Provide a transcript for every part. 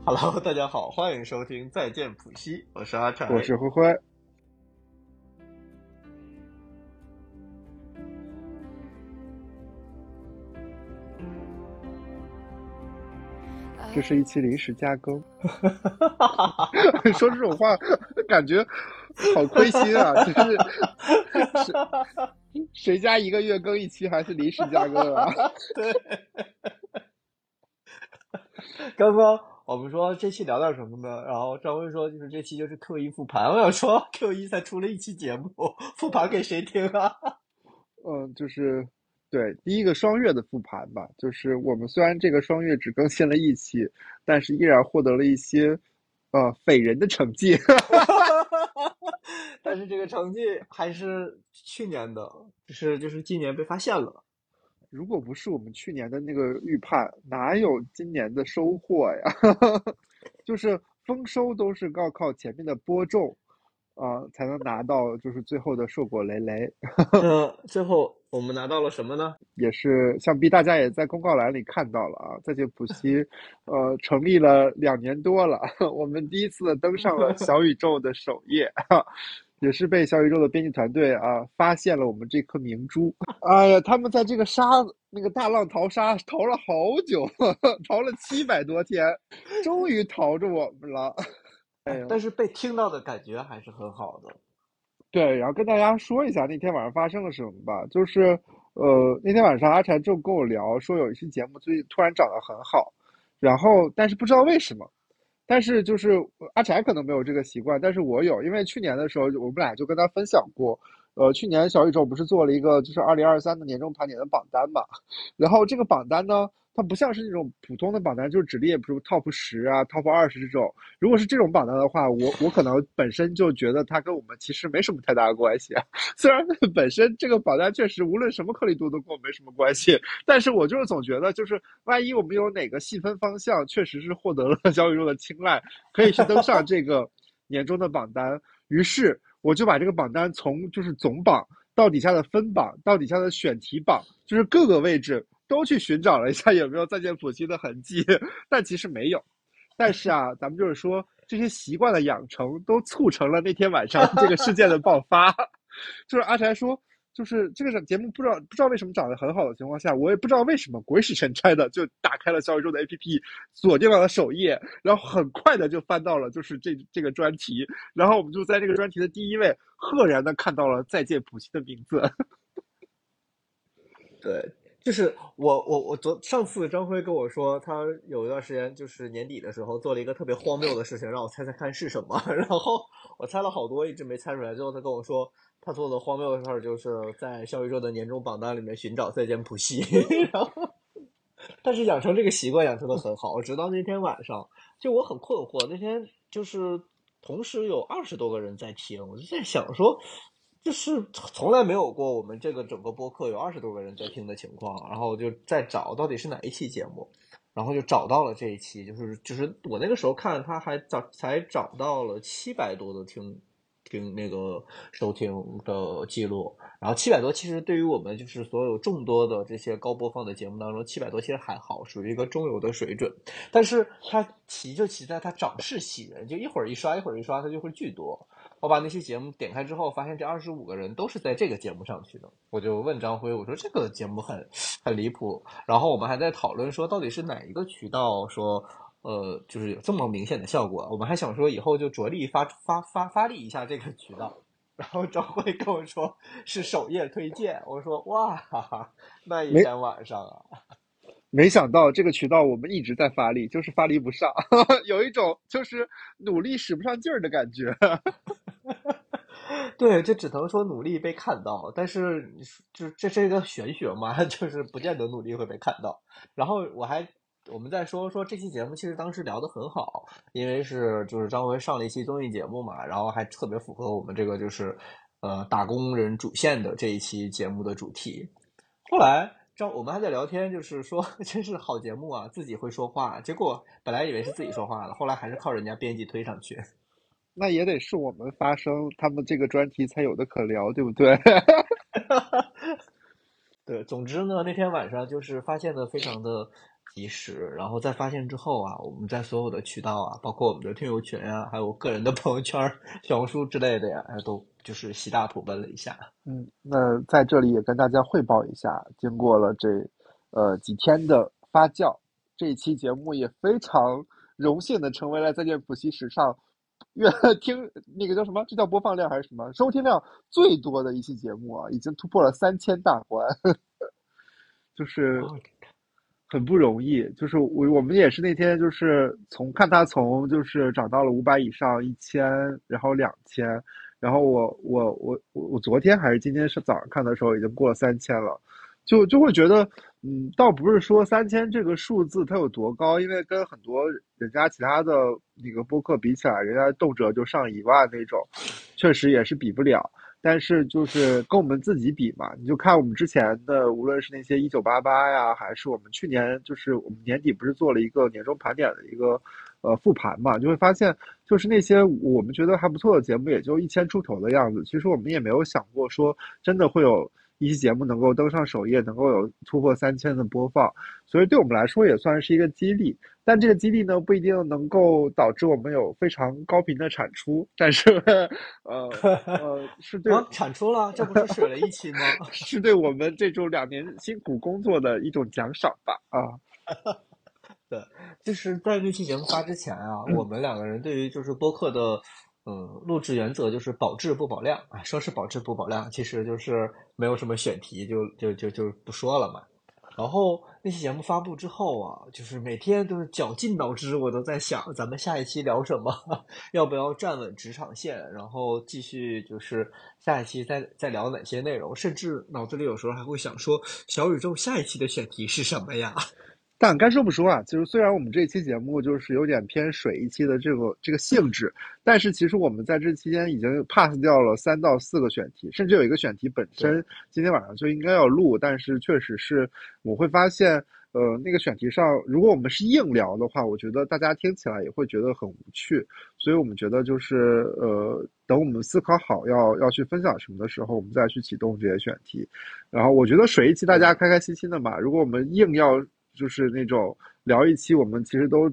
Hello，大家好，欢迎收听《再见普西》，我是阿柴，我是灰灰。这是一期临时加更，说这种话感觉好亏心啊！就是谁谁家一个月更一期还是临时加更啊？对。刚刚我们说这期聊点什么呢？然后张威说就是这期就是 Q 一复盘。我想说 Q 一才出了一期节目，复盘给谁听啊？嗯，就是。对，第一个双月的复盘吧，就是我们虽然这个双月只更新了一期，但是依然获得了一些，呃，匪人的成绩。但是这个成绩还是去年的，就是就是今年被发现了。如果不是我们去年的那个预判，哪有今年的收获呀？就是丰收都是要靠前面的播种。啊，才能拿到就是最后的硕果累累。嗯，最后我们拿到了什么呢？也是想必大家也在公告栏里看到了啊，在这普西，呃，成立了两年多了，我们第一次登上了小宇宙的首页，也是被小宇宙的编辑团队啊发现了我们这颗明珠。哎呀，他们在这个沙那个大浪淘沙淘了好久，淘了七百多天，终于淘着我们了。但是被听到的感觉还是很好的，对。然后跟大家说一下那天晚上发生了什么吧，就是呃那天晚上阿柴就跟我聊说有一期节目最近突然涨得很好，然后但是不知道为什么，但是就是阿柴可能没有这个习惯，但是我有，因为去年的时候我们俩就跟他分享过，呃去年小宇宙不是做了一个就是二零二三的年终盘点的榜单嘛，然后这个榜单呢。它不像是那种普通的榜单，就是只列比如 top 十啊、top 二十这种。如果是这种榜单的话，我我可能本身就觉得它跟我们其实没什么太大的关系。虽然本身这个榜单确实无论什么颗粒度都跟我没什么关系，但是我就是总觉得，就是万一我们有哪个细分方向确实是获得了小宇宙的青睐，可以去登上这个年终的榜单。于是我就把这个榜单从就是总榜到底下的分榜，到底下的选题榜，就是各个位置。都去寻找了一下有没有再见普希的痕迹，但其实没有。但是啊，咱们就是说这些习惯的养成都促成了那天晚上这个事件的爆发。就是阿柴说，就是这个节目不知道不知道为什么长得很好的情况下，我也不知道为什么鬼使神差的就打开了小宇宙的 APP，锁定了首页，然后很快的就翻到了就是这这个专题，然后我们就在这个专题的第一位赫然的看到了再见普希的名字。对。就是我我我昨上次张辉跟我说，他有一段时间就是年底的时候做了一个特别荒谬的事情，让我猜猜看是什么。然后我猜了好多，一直没猜出来。最后他跟我说，他做的荒谬的事儿就是在小宇宙的年终榜单里面寻找再见普希。然后，但是养成这个习惯养成的很好，直到那天晚上，就我很困惑。那天就是同时有二十多个人在听，我就在想说。就是从来没有过我们这个整个播客有二十多个人在听的情况，然后就在找到底是哪一期节目，然后就找到了这一期，就是就是我那个时候看他还找才找到了七百多的听听那个收听的记录，然后七百多其实对于我们就是所有众多的这些高播放的节目当中，七百多其实还好，属于一个中游的水准，但是它奇就奇在它涨势喜人，就一会儿一刷一会儿一刷它就会巨多。我把那期节目点开之后，发现这二十五个人都是在这个节目上去的。我就问张辉，我说这个节目很很离谱。然后我们还在讨论说，到底是哪一个渠道说，呃，就是有这么明显的效果。我们还想说以后就着力发发发发力一下这个渠道。然后张辉跟我说是首页推荐。我说哇，哈哈，那一天晚上啊。没想到这个渠道我们一直在发力，就是发力不上，有一种就是努力使不上劲儿的感觉。对，就只能说努力被看到，但是就是这是一个玄学嘛，就是不见得努力会被看到。然后我还我们在说说这期节目，其实当时聊得很好，因为是就是张文上了一期综艺节目嘛，然后还特别符合我们这个就是呃打工人主线的这一期节目的主题。后来张。我们还在聊天，就是说 真是好节目啊，自己会说话。结果本来以为是自己说话了，后来还是靠人家编辑推上去。那也得是我们发声，他们这个专题才有的可聊，对不对？对，总之呢，那天晚上就是发现的非常的及时，然后在发现之后啊，我们在所有的渠道啊，包括我们的听友群啊，还有个人的朋友圈、小红书之类的呀，都就是习大普奔了一下。嗯，那在这里也跟大家汇报一下，经过了这呃几天的发酵，这一期节目也非常荣幸的成为了再见补习史上越听那个叫什么，这叫播放量还是什么收听量最多的一期节目啊，已经突破了三千大关，就是很不容易。就是我我们也是那天就是从看他从就是涨到了五百以上一千，然后两千，然后我我我我我昨天还是今天是早上看的时候已经过了三千了。就就会觉得，嗯，倒不是说三千这个数字它有多高，因为跟很多人家其他的那个播客比起来，人家动辄就上一万那种，确实也是比不了。但是就是跟我们自己比嘛，你就看我们之前的，无论是那些一九八八呀，还是我们去年就是我们年底不是做了一个年终盘点的一个呃复盘嘛，就会发现就是那些我们觉得还不错的节目，也就一千出头的样子。其实我们也没有想过说真的会有。一期节目能够登上首页，能够有突破三千的播放，所以对我们来说也算是一个激励。但这个激励呢，不一定能够导致我们有非常高频的产出。但是，呃呃，是对产出了，这不是水了一期吗？是对我们这种两年辛苦工作的一种奖赏吧？啊，对，就是在那期节目发之前啊，我们两个人对于就是播客的。嗯，录制原则就是保质不保量啊。说是保质不保量，其实就是没有什么选题，就就就就不说了嘛。然后那期节目发布之后啊，就是每天都是绞尽脑汁，我都在想咱们下一期聊什么，要不要站稳职场线，然后继续就是下一期再再聊哪些内容，甚至脑子里有时候还会想说，小宇宙下一期的选题是什么呀？但该说不说啊，就是虽然我们这期节目就是有点偏水一期的这个这个性质，但是其实我们在这期间已经 pass 掉了三到四个选题，甚至有一个选题本身今天晚上就应该要录，但是确实是我会发现，呃，那个选题上如果我们是硬聊的话，我觉得大家听起来也会觉得很无趣，所以我们觉得就是呃，等我们思考好要要去分享什么的时候，我们再去启动这些选题。然后我觉得水一期大家开开心心的嘛，如果我们硬要。就是那种聊一期，我们其实都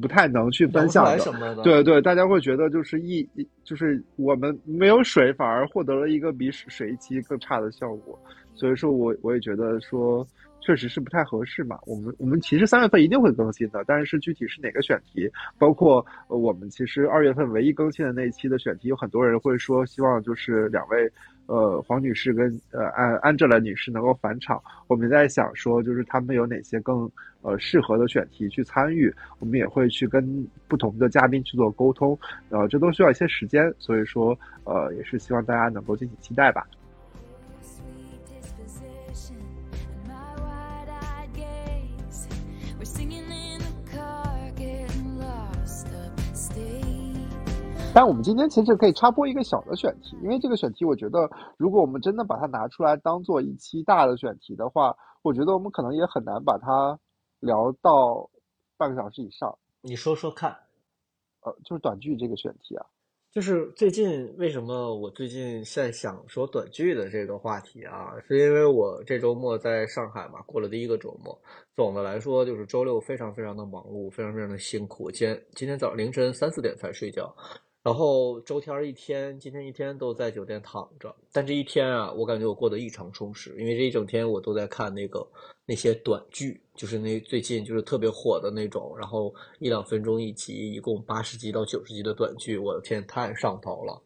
不太能去分享的。对对，大家会觉得就是一，就是我们没有水，反而获得了一个比水一期更差的效果。所以说我我也觉得说，确实是不太合适嘛。我们我们其实三月份一定会更新的，但是具体是哪个选题，包括我们其实二月份唯一更新的那一期的选题，有很多人会说希望就是两位。呃，黄女士跟呃安安哲拉女士能够返场，我们在想说，就是他们有哪些更呃适合的选题去参与，我们也会去跟不同的嘉宾去做沟通，呃，这都需要一些时间，所以说呃，也是希望大家能够敬请期待吧。但我们今天其实可以插播一个小的选题，因为这个选题，我觉得如果我们真的把它拿出来当做一期大的选题的话，我觉得我们可能也很难把它聊到半个小时以上。你说说看，呃，就是短剧这个选题啊，就是最近为什么我最近在想说短剧的这个话题啊，是因为我这周末在上海嘛，过了第一个周末。总的来说，就是周六非常非常的忙碌，非常非常的辛苦。今天今天早上凌晨三四点才睡觉。然后周天一天，今天一天都在酒店躺着，但这一天啊，我感觉我过得异常充实，因为这一整天我都在看那个那些短剧，就是那最近就是特别火的那种，然后一两分钟一集，一共八十集到九十集的短剧，我的天，太上头了，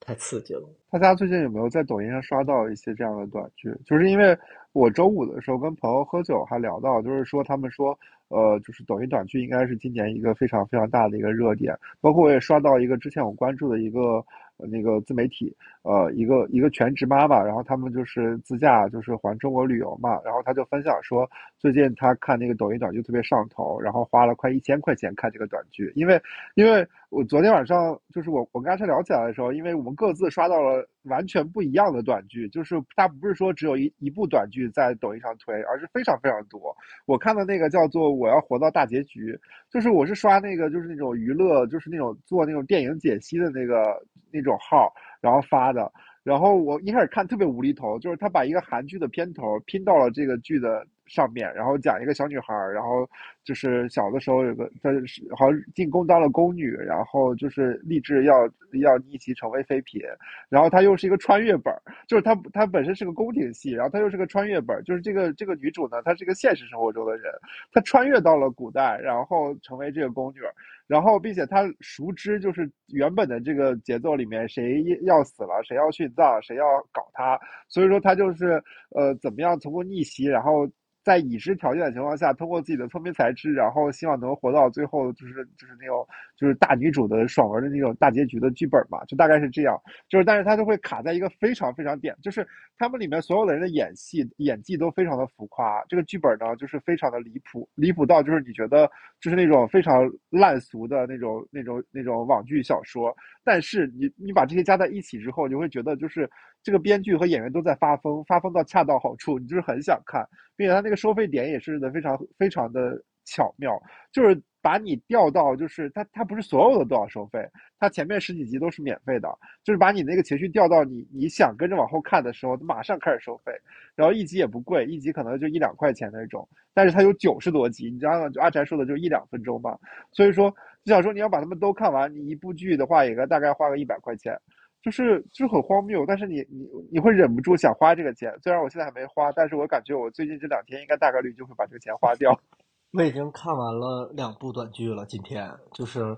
太刺激了。大家最近有没有在抖音上刷到一些这样的短剧？就是因为我周五的时候跟朋友喝酒还聊到，就是说他们说。呃，就是抖音短剧应该是今年一个非常非常大的一个热点，包括我也刷到一个之前我关注的一个那个自媒体，呃，一个一个全职妈妈，然后他们就是自驾，就是环中国旅游嘛，然后他就分享说，最近他看那个抖音短剧特别上头，然后花了快一千块钱看这个短剧，因为因为我昨天晚上就是我我跟阿琛聊起来的时候，因为我们各自刷到了完全不一样的短剧，就是他不是说只有一一部短剧在抖音上推，而是非常非常多。我看的那个叫做。我要活到大结局，就是我是刷那个，就是那种娱乐，就是那种做那种电影解析的那个那种号，然后发的。然后我一开始看特别无厘头，就是他把一个韩剧的片头拼到了这个剧的上面，然后讲一个小女孩，然后就是小的时候有个她是好像进宫当了宫女，然后就是立志要要逆袭成为妃嫔，然后她又是一个穿越本，就是她她本身是个宫廷戏，然后她又是个穿越本，就是这个这个女主呢，她是一个现实生活中的人，她穿越到了古代，然后成为这个宫女。然后，并且他熟知就是原本的这个节奏里面谁要死了，谁要殉葬，谁要搞他，所以说他就是呃怎么样通过逆袭，然后。在已知条件的情况下，通过自己的聪明才智，然后希望能活到最后，就是就是那种就是大女主的爽文的那种大结局的剧本嘛，就大概是这样。就是，但是他就会卡在一个非常非常点，就是他们里面所有的人的演戏演技都非常的浮夸，这个剧本呢就是非常的离谱，离谱到就是你觉得就是那种非常烂俗的那种那种那种网剧小说。但是你你把这些加在一起之后，你会觉得就是这个编剧和演员都在发疯，发疯到恰到好处，你就是很想看，并且他那个收费点也是的非常非常的巧妙，就是把你调到就是他他不是所有的都要收费，他前面十几集都是免费的，就是把你那个情绪调到你你想跟着往后看的时候，马上开始收费，然后一集也不贵，一集可能就一两块钱那种，但是它有九十多集，你知道吗？就阿宅说的就一两分钟嘛，所以说。就想说你要把他们都看完，你一部剧的话，也该大概花个一百块钱，就是就是很荒谬。但是你你你会忍不住想花这个钱，虽然我现在还没花，但是我感觉我最近这两天应该大概率就会把这个钱花掉。我已经看完了两部短剧了，今天就是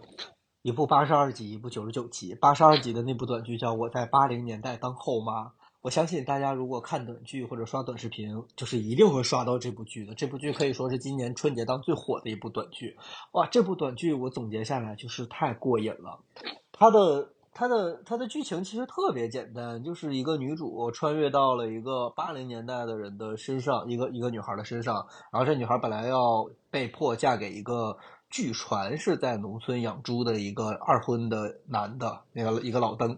一部八十二集，一部九十九集。八十二集的那部短剧叫《我在八零年代当后妈》。我相信大家如果看短剧或者刷短视频，就是一定会刷到这部剧的。这部剧可以说是今年春节档最火的一部短剧。哇，这部短剧我总结下来就是太过瘾了。它的它的它的剧情其实特别简单，就是一个女主穿越到了一个八零年代的人的身上，一个一个女孩的身上。然后这女孩本来要被迫嫁给一个。据传是在农村养猪的一个二婚的男的，那个一个老登，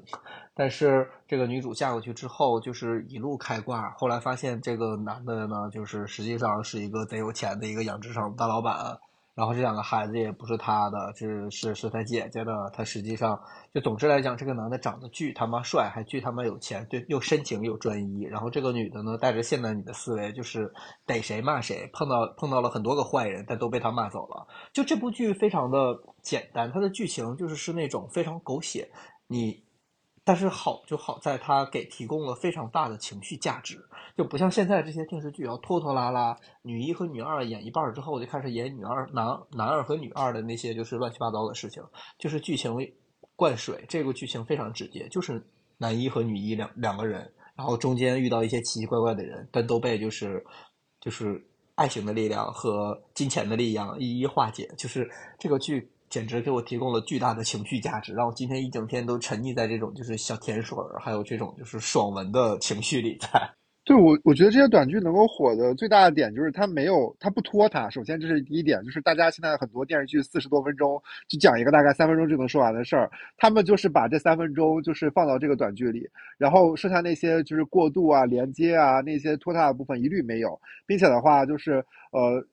但是这个女主嫁过去之后，就是一路开挂。后来发现这个男的呢，就是实际上是一个贼有钱的一个养殖场大老板。然后这两个孩子也不是他的，是是是他姐姐的。他实际上就总之来讲，这个男的长得巨他妈帅，还巨他妈有钱，对，又深情又专一。然后这个女的呢，带着现代女的思维，就是逮谁骂谁，碰到碰到了很多个坏人，但都被他骂走了。就这部剧非常的简单，它的剧情就是是那种非常狗血，你。但是好就好在它给提供了非常大的情绪价值，就不像现在这些电视剧要拖拖拉拉，女一和女二演一半之后就开始演女二男男二和女二的那些就是乱七八糟的事情，就是剧情灌水。这个剧情非常直接，就是男一和女一两两个人，然后中间遇到一些奇奇怪怪的人，但都被就是就是爱情的力量和金钱的力量一一化解。就是这个剧。简直给我提供了巨大的情绪价值，让我今天一整天都沉溺在这种就是小甜水儿，还有这种就是爽文的情绪里。在 对我，我觉得这些短剧能够火的最大的点就是它没有，它不拖沓。首先这是第一点，就是大家现在很多电视剧四十多分钟就讲一个大概三分钟就能说完的事儿，他们就是把这三分钟就是放到这个短剧里，然后剩下那些就是过渡啊、连接啊那些拖沓的部分一律没有，并且的话就是呃。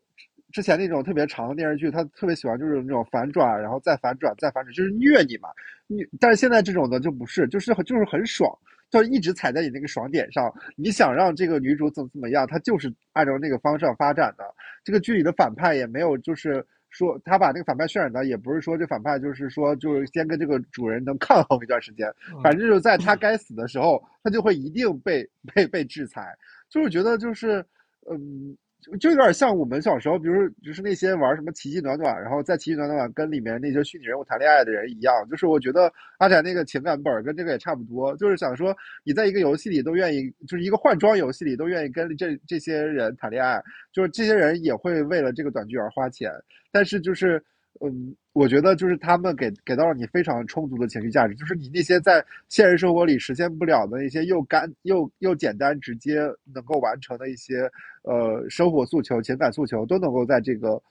之前那种特别长的电视剧，他特别喜欢就是那种反转，然后再反转，再反转，就是虐你嘛。你但是现在这种的就不是，就是就是很爽，就一直踩在你那个爽点上。你想让这个女主怎么怎么样，她就是按照那个方向发展的。这个剧里的反派也没有就是说他把那个反派渲染的，也不是说这反派就是说就是先跟这个主人能抗衡一段时间，反正就是在他该死的时候，他就会一定被被被制裁。就是觉得就是嗯。就有点像我们小时候，比如就是那些玩什么奇迹暖暖，然后在奇迹暖暖跟里面那些虚拟人物谈恋爱的人一样，就是我觉得阿展那个情感本跟这个也差不多，就是想说你在一个游戏里都愿意，就是一个换装游戏里都愿意跟这这些人谈恋爱，就是这些人也会为了这个短剧而花钱，但是就是。嗯，我觉得就是他们给给到了你非常充足的情绪价值，就是你那些在现实生活里实现不了的一些又干又又简单直接能够完成的一些呃生活诉求、情感诉求，都能够在这个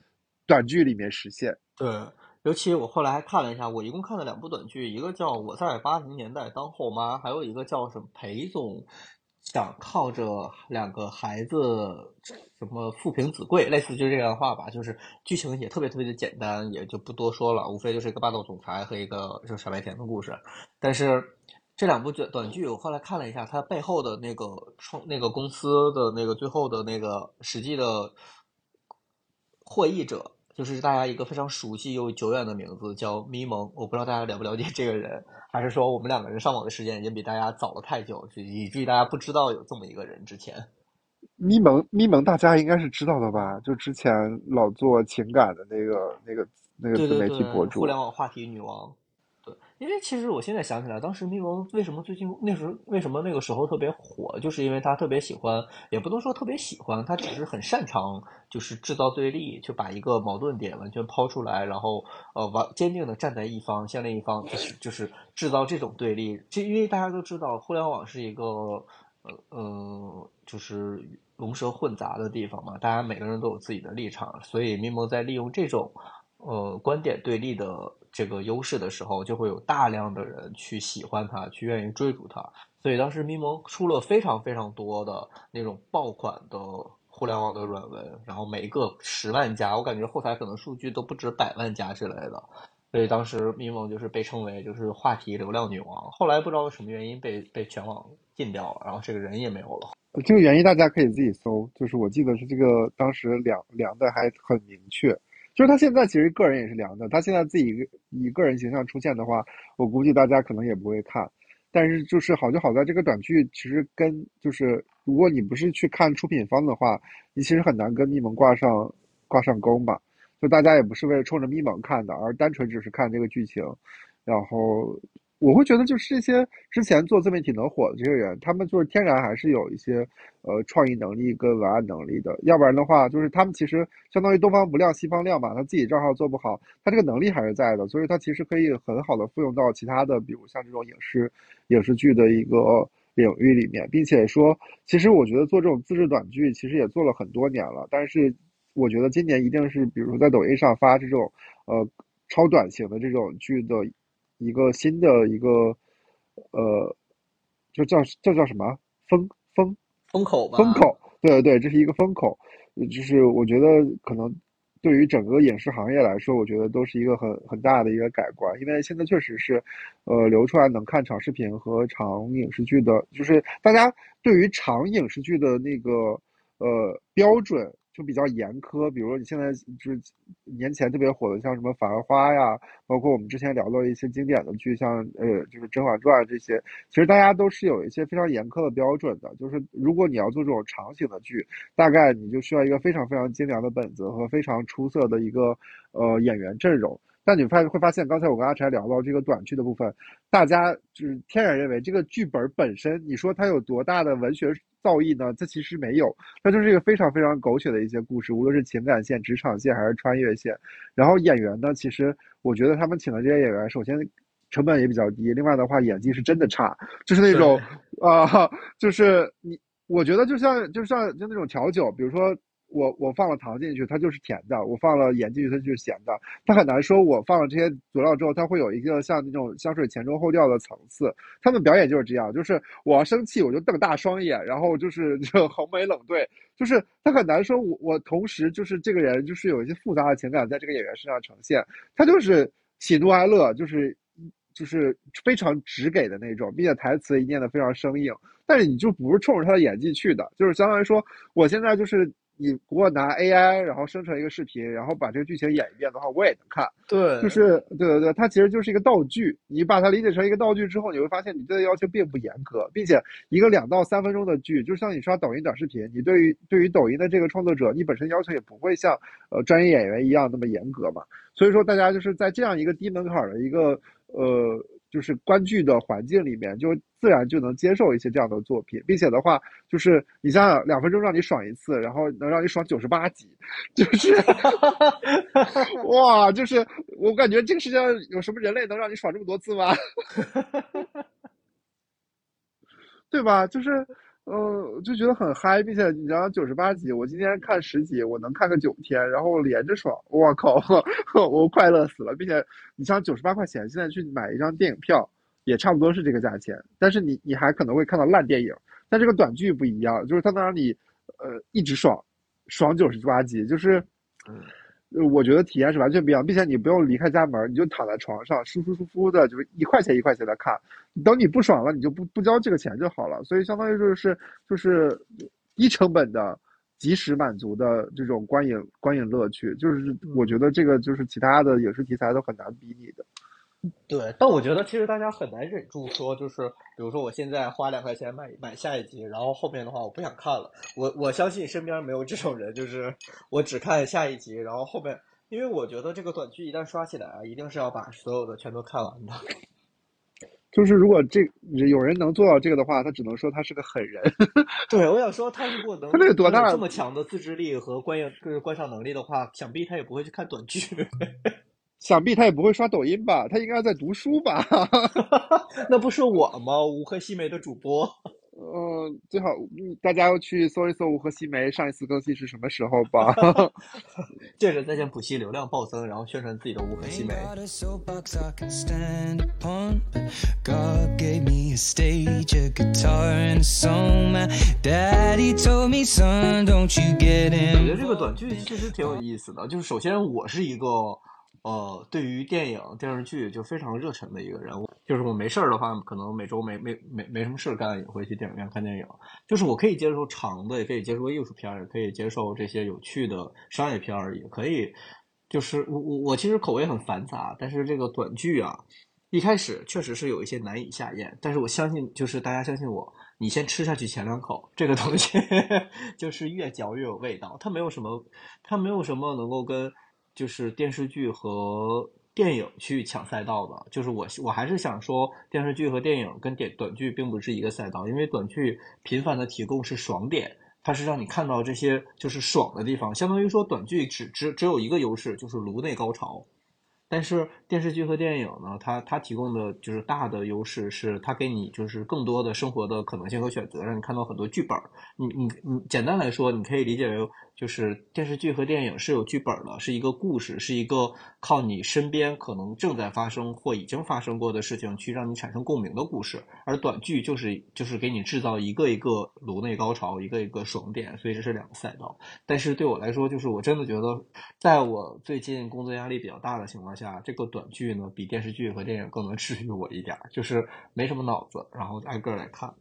短剧里面实现。对，尤其我后来还看了一下，我一共看了两部短剧，一个叫《我在八零年代当后妈》，还有一个叫什么裴总。想靠着两个孩子什么父凭子贵，类似就这样的话吧，就是剧情也特别特别的简单，也就不多说了，无非就是一个霸道总裁和一个就傻白甜的故事。但是这两部短短剧，我后来看了一下，它背后的那个创那个公司的那个最后的那个实际的获益者，就是大家一个非常熟悉又久远的名字，叫咪蒙。我不知道大家了不了解这个人，还是说我们两个人上网的时间已经比大家早了太久，以至于大家不知道有这么一个人之前。咪蒙咪蒙，大家应该是知道的吧？就之前老做情感的那个那个那个自媒体博主，互联网话题女王。因为其实我现在想起来，当时咪蒙为什么最近那时候为什么那个时候特别火，就是因为他特别喜欢，也不能说特别喜欢，他只是很擅长，就是制造对立，就把一个矛盾点完全抛出来，然后呃，完坚定的站在一方，向另一方就是就是制造这种对立。就因为大家都知道，互联网是一个呃呃，就是龙蛇混杂的地方嘛，大家每个人都有自己的立场，所以咪蒙在利用这种呃观点对立的。这个优势的时候，就会有大量的人去喜欢它，去愿意追逐它。所以当时咪蒙出了非常非常多的那种爆款的互联网的软文，然后每一个十万加，我感觉后台可能数据都不止百万加之类的。所以当时咪蒙就是被称为就是话题流量女王。后来不知道什么原因被被全网禁掉了，然后这个人也没有了。这个原因大家可以自己搜，就是我记得是这个当时量量的还很明确。就是他现在其实个人也是凉的，他现在自己以个人形象出现的话，我估计大家可能也不会看。但是就是好就好在这个短剧其实跟就是如果你不是去看出品方的话，你其实很难跟咪蒙挂上挂上钩嘛。就大家也不是为了冲着咪蒙看的，而单纯只是看这个剧情，然后。我会觉得，就是这些之前做自媒体能火的这些人，他们就是天然还是有一些呃创意能力跟文案能力的。要不然的话，就是他们其实相当于东方不亮西方亮嘛，他自己账号做不好，他这个能力还是在的，所以他其实可以很好的复用到其他的，比如像这种影视影视剧的一个领域里面，并且说，其实我觉得做这种自制短剧其实也做了很多年了，但是我觉得今年一定是，比如说在抖音上发这种呃超短型的这种剧的。一个新的一个，呃，就叫这叫什么风风风口吧？风口，对对对，这是一个风口。就是我觉得可能对于整个影视行业来说，我觉得都是一个很很大的一个改观。因为现在确实是，呃，流出来能看长视频和长影视剧的，就是大家对于长影视剧的那个呃标准。就比较严苛，比如说你现在就是年前特别火的，像什么《繁花》呀，包括我们之前聊到一些经典的剧，像呃就是《甄嬛传》这些，其实大家都是有一些非常严苛的标准的。就是如果你要做这种长型的剧，大概你就需要一个非常非常精良的本子和非常出色的一个呃演员阵容。但你发会发现，刚才我跟阿柴聊到这个短剧的部分，大家就是天然认为这个剧本本身，你说它有多大的文学造诣呢？这其实没有，它就是一个非常非常狗血的一些故事，无论是情感线、职场线还是穿越线。然后演员呢，其实我觉得他们请的这些演员，首先成本也比较低，另外的话演技是真的差，就是那种啊，就是你，我觉得就像就像就那种调酒，比如说。我我放了糖进去，它就是甜的；我放了盐进去，它就是咸的。它很难说，我放了这些佐料之后，它会有一个像那种香水前中后调的层次。他们表演就是这样，就是我要生气，我就瞪大双眼，然后就是就 横眉冷对，就是他很难说，我我同时就是这个人就是有一些复杂的情感在这个演员身上呈现，他就是喜怒哀乐，就是就是非常直给的那种，并且台词也念得非常生硬。但是你就不是冲着他的演技去的，就是相当于说，我现在就是。你如果拿 AI 然后生成一个视频，然后把这个剧情演一遍的话，我也能看。对，就是对对对，它其实就是一个道具。你把它理解成一个道具之后，你会发现你对它要求并不严格，并且一个两到三分钟的剧，就像你刷抖音短视频，你对于对于抖音的这个创作者，你本身要求也不会像呃专业演员一样那么严格嘛。所以说，大家就是在这样一个低门槛的一个呃。就是观剧的环境里面，就自然就能接受一些这样的作品，并且的话，就是你想想，两分钟让你爽一次，然后能让你爽九十八集，就是，哇，就是我感觉这个世界上有什么人类能让你爽这么多次吗？对吧？就是。呃，就觉得很嗨，并且你知道九十八集，我今天看十集，我能看个九天，然后连着爽，我靠，我快乐死了，并且你像九十八块钱，现在去买一张电影票，也差不多是这个价钱，但是你你还可能会看到烂电影，但这个短剧不一样，就是它能让你呃一直爽，爽九十八集，就是，呃我觉得体验是完全不一样，并且你不用离开家门，你就躺在床上，舒舒服服的，就是一块钱一块钱的看。等你不爽了，你就不不交这个钱就好了。所以相当于就是就是低成本的。及时满足的这种观影观影乐趣，就是我觉得这个就是其他的影视题材都很难比拟的。对，但我觉得其实大家很难忍住说，就是比如说我现在花两块钱买买下一集，然后后面的话我不想看了。我我相信身边没有这种人，就是我只看下一集，然后后面，因为我觉得这个短剧一旦刷起来啊，一定是要把所有的全都看完的。就是如果这有人能做到这个的话，他只能说他是个狠人。对，我想说他如果能他那个多大这么强的自制力和观影就是观赏能力的话，想必他也不会去看短剧。想必他也不会刷抖音吧？他应该在读书吧？那不是我吗？无和西梅的主播。嗯，最好大家要去搜一搜无和西梅上一次更新是什么时候吧。借 着在线补习流量暴增，然后宣传自己的无和西梅。我觉得这个短剧其实挺有意思的，就是首先我是一个。呃，对于电影电视剧就非常热忱的一个人物，就是我没事儿的话，可能每周没没没没什么事干，也会去电影院看电影。就是我可以接受长的，也可以接受艺术片，也可以接受这些有趣的商业片，也可以。就是我我我其实口味很繁杂，但是这个短剧啊，一开始确实是有一些难以下咽。但是我相信，就是大家相信我，你先吃下去前两口，这个东西 就是越嚼越有味道。它没有什么，它没有什么能够跟。就是电视剧和电影去抢赛道的，就是我我还是想说，电视剧和电影跟电短剧并不是一个赛道，因为短剧频繁的提供是爽点，它是让你看到这些就是爽的地方，相当于说短剧只只只有一个优势，就是颅内高潮。但是电视剧和电影呢，它它提供的就是大的优势是，它给你就是更多的生活的可能性和选择，让你看到很多剧本。你你你，简单来说，你可以理解为。就是电视剧和电影是有剧本的，是一个故事，是一个靠你身边可能正在发生或已经发生过的事情去让你产生共鸣的故事。而短剧就是就是给你制造一个一个颅内高潮，一个一个爽点，所以这是两个赛道。但是对我来说，就是我真的觉得，在我最近工作压力比较大的情况下，这个短剧呢比电视剧和电影更能治愈我一点，就是没什么脑子，然后挨个来看。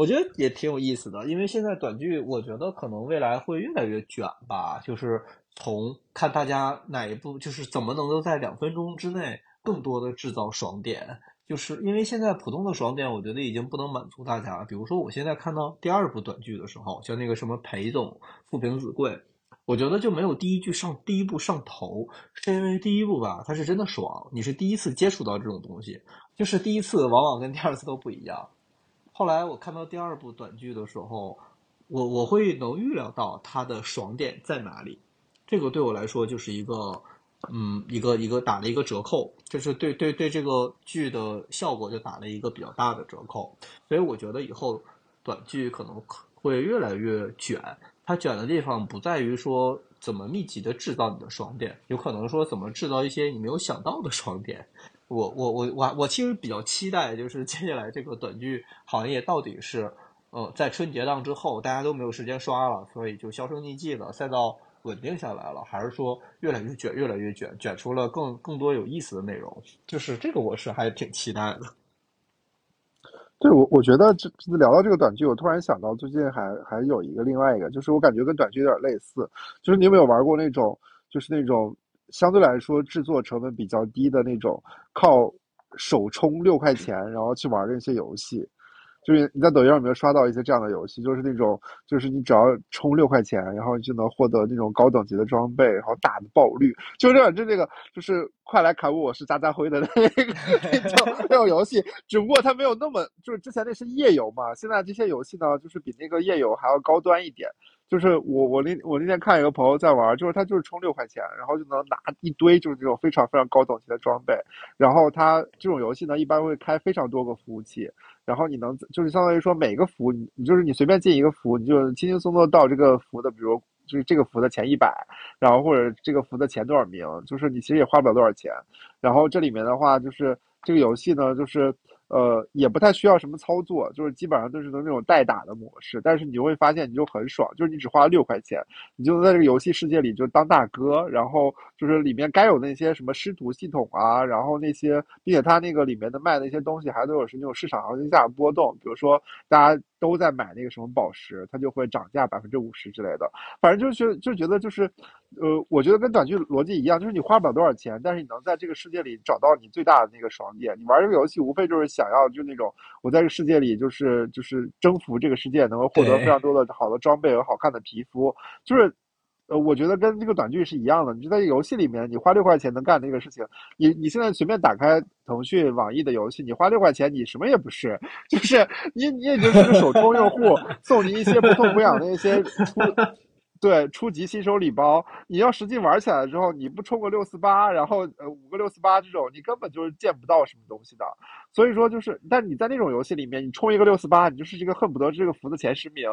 我觉得也挺有意思的，因为现在短剧，我觉得可能未来会越来越卷吧。就是从看大家哪一部，就是怎么能够在两分钟之内更多的制造爽点。就是因为现在普通的爽点，我觉得已经不能满足大家。比如说，我现在看到第二部短剧的时候，像那个什么裴总富平子贵，我觉得就没有第一句上第一部上头，是因为第一部吧，它是真的爽，你是第一次接触到这种东西，就是第一次往往跟第二次都不一样。后来我看到第二部短剧的时候，我我会能预料到它的爽点在哪里，这个对我来说就是一个，嗯，一个一个打了一个折扣，就是对对对这个剧的效果就打了一个比较大的折扣，所以我觉得以后短剧可能会越来越卷，它卷的地方不在于说怎么密集的制造你的爽点，有可能说怎么制造一些你没有想到的爽点。我我我我我其实比较期待，就是接下来这个短剧行业到底是，呃，在春节档之后大家都没有时间刷了，所以就销声匿迹了，赛道稳定下来了，还是说越来越卷，越来越卷，卷出了更更多有意思的内容？就是这个，我是还挺期待的。对我，我觉得这聊到这个短剧，我突然想到最近还还有一个另外一个，就是我感觉跟短剧有点类似，就是你有没有玩过那种，就是那种。相对来说，制作成本比较低的那种，靠手充六块钱，然后去玩那些游戏，就是你在抖音上有没有刷到一些这样的游戏？就是那种，就是你只要充六块钱，然后你就能获得那种高等级的装备，然后大的爆率，就这就这个，就是快来砍我，我是渣渣辉的那个那种游戏。只不过它没有那么，就是之前那是页游嘛，现在这些游戏呢，就是比那个页游还要高端一点。就是我我那我那天看一个朋友在玩，就是他就是充六块钱，然后就能拿一堆就是这种非常非常高等级的装备，然后他这种游戏呢一般会开非常多个服务器，然后你能就是相当于说每个服你就是你随便进一个服，你就轻轻松松到这个服的，比如就是这个服的前一百，然后或者这个服的前多少名，就是你其实也花不了多少钱，然后这里面的话就是这个游戏呢就是。呃，也不太需要什么操作，就是基本上都是那种代打的模式。但是你就会发现，你就很爽，就是你只花了六块钱，你就能在这个游戏世界里就当大哥。然后就是里面该有那些什么师徒系统啊，然后那些，并且它那个里面的卖的一些东西还都有是那种市场行情价波动，比如说大家都在买那个什么宝石，它就会涨价百分之五十之类的。反正就是就觉得就是，呃，我觉得跟短剧逻辑一样，就是你花不了多少钱，但是你能在这个世界里找到你最大的那个爽点。你玩这个游戏无非就是想要就那种我在这个世界里就是就是征服这个世界，能够获得非常多的好的装备和好看的皮肤，就是，呃，我觉得跟这个短剧是一样的。你就在游戏里面，你花六块钱能干这个事情，你你现在随便打开腾讯、网易的游戏，你花六块钱，你什么也不是，就是你你也就是个首充用户，送你一些不痛不痒的一些出。对，初级新手礼包，你要实际玩起来之后，你不充个六四八，然后呃五个六四八这种，你根本就是见不到什么东西的。所以说就是，但你在那种游戏里面，你充一个六四八，你就是一个恨不得这个服的前十名，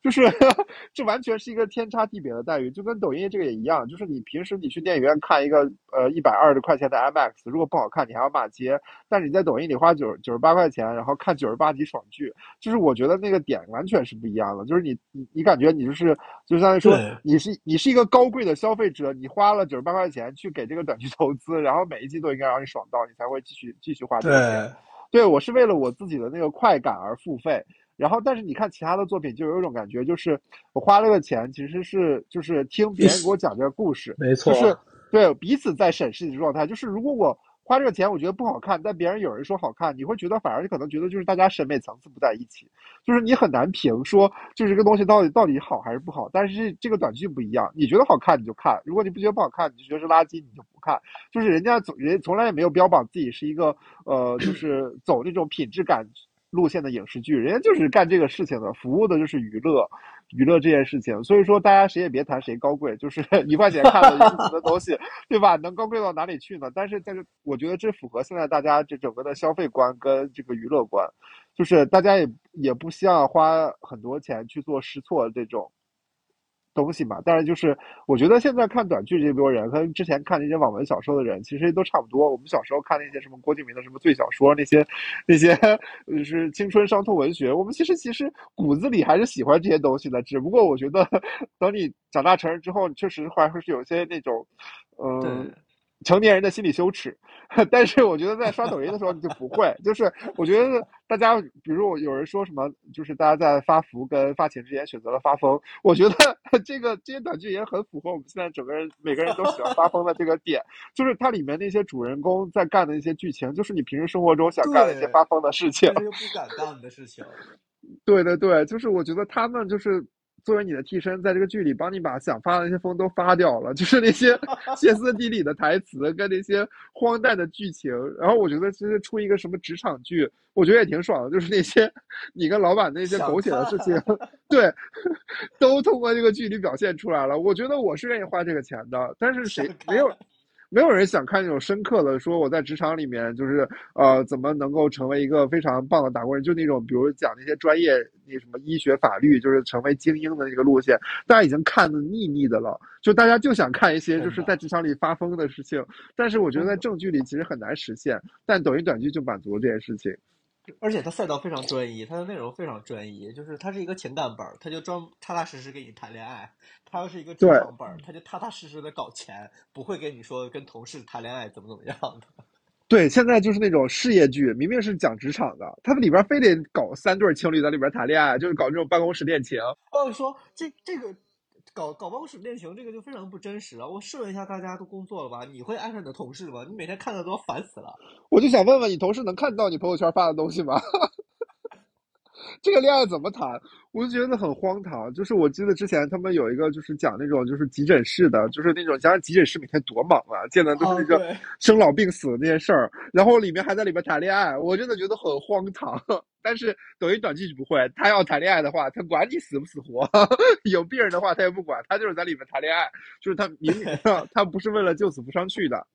就是 这完全是一个天差地别的待遇，就跟抖音这个也一样，就是你平时你去电影院看一个呃一百二十块钱的 IMAX，如果不好看，你还要骂街，但是你在抖音里花九九十八块钱，然后看九十八集爽剧，就是我觉得那个点完全是不一样的，就是你你你感觉你就是就相当于说。你是你是一个高贵的消费者，你花了九十八块钱去给这个短剧投资，然后每一季都应该让你爽到，你才会继续继续花这个钱。对我是为了我自己的那个快感而付费。然后，但是你看其他的作品，就有一种感觉，就是我花了个钱，其实是就是听别人给我讲这个故事，没错，就是对彼此在审视的状态。就是如果我。花这个钱，我觉得不好看，但别人有人说好看，你会觉得反而可能觉得就是大家审美层次不在一起，就是你很难评说就是这个东西到底到底好还是不好。但是这这个短剧不一样，你觉得好看你就看，如果你不觉得不好看，你就觉得是垃圾，你就不看。就是人家总人从来也没有标榜自己是一个呃，就是 走那种品质感。路线的影视剧，人家就是干这个事情的，服务的就是娱乐，娱乐这件事情。所以说，大家谁也别谈谁高贵，就是 一块钱看的的东西，对吧？能高贵到哪里去呢？但是，但是，我觉得这符合现在大家这整个的消费观跟这个娱乐观，就是大家也也不希望花很多钱去做试错这种。东西嘛，但是就是我觉得现在看短剧这波人，和之前看那些网文小说的人，其实都差不多。我们小时候看那些什么郭敬明的什么最小说，那些那些就是青春伤痛文学，我们其实其实骨子里还是喜欢这些东西的。只不过我觉得，等你长大成人之后，你确实还会是有些那种，嗯。成年人的心理羞耻，但是我觉得在刷抖音的时候你就不会，就是我觉得大家，比如我有人说什么，就是大家在发福跟发情之间选择了发疯，我觉得这个这些短剧也很符合我们现在整个人每个人都喜欢发疯的这个点，就是它里面那些主人公在干的一些剧情，就是你平时生活中想干的一些发疯的事情，又不敢干的事情。对对对，就是我觉得他们就是。作为你的替身，在这个剧里帮你把想发的那些疯都发掉了，就是那些 歇斯底里的台词跟那些荒诞的剧情。然后我觉得其实出一个什么职场剧，我觉得也挺爽的，就是那些你跟老板那些狗血的事情，对，都通过这个剧里表现出来了。我觉得我是愿意花这个钱的，但是谁没有？没有人想看那种深刻的，说我在职场里面就是呃怎么能够成为一个非常棒的打工人，就那种比如讲那些专业那什么医学法律，就是成为精英的那个路线，大家已经看的腻腻的了，就大家就想看一些就是在职场里发疯的事情。但是我觉得在正剧里其实很难实现，但抖音短剧就满足了这件事情。而且他赛道非常专一，他的内容非常专一，就是他是一个情感本他，就专踏踏实实给你谈恋爱；他要是一个职场本他，就踏踏实实的搞钱，不会跟你说跟同事谈恋爱怎么怎么样的。对，现在就是那种事业剧，明明是讲职场的，他们里边非得搞三对情侣在里边谈恋爱，就是搞这种办公室恋情。我说这这个。搞搞办公室恋情，这个就非常不真实了。我试问一下，大家都工作了吧？你会爱上你的同事吗？你每天看的都烦死了。我就想问问你，同事能看到你朋友圈发的东西吗？这个恋爱怎么谈？我就觉得很荒唐。就是我记得之前他们有一个，就是讲那种就是急诊室的，就是那种加上急诊室每天多忙啊，见的都是那个生老病死的那些事儿，然后里面还在里面谈恋爱，我真的觉得很荒唐。但是抖音短剧就不会，他要谈恋爱的话，他管你死不死活，有病人的话他也不管，他就是在里面谈恋爱，就是他明明 他不是为了救死扶伤去的。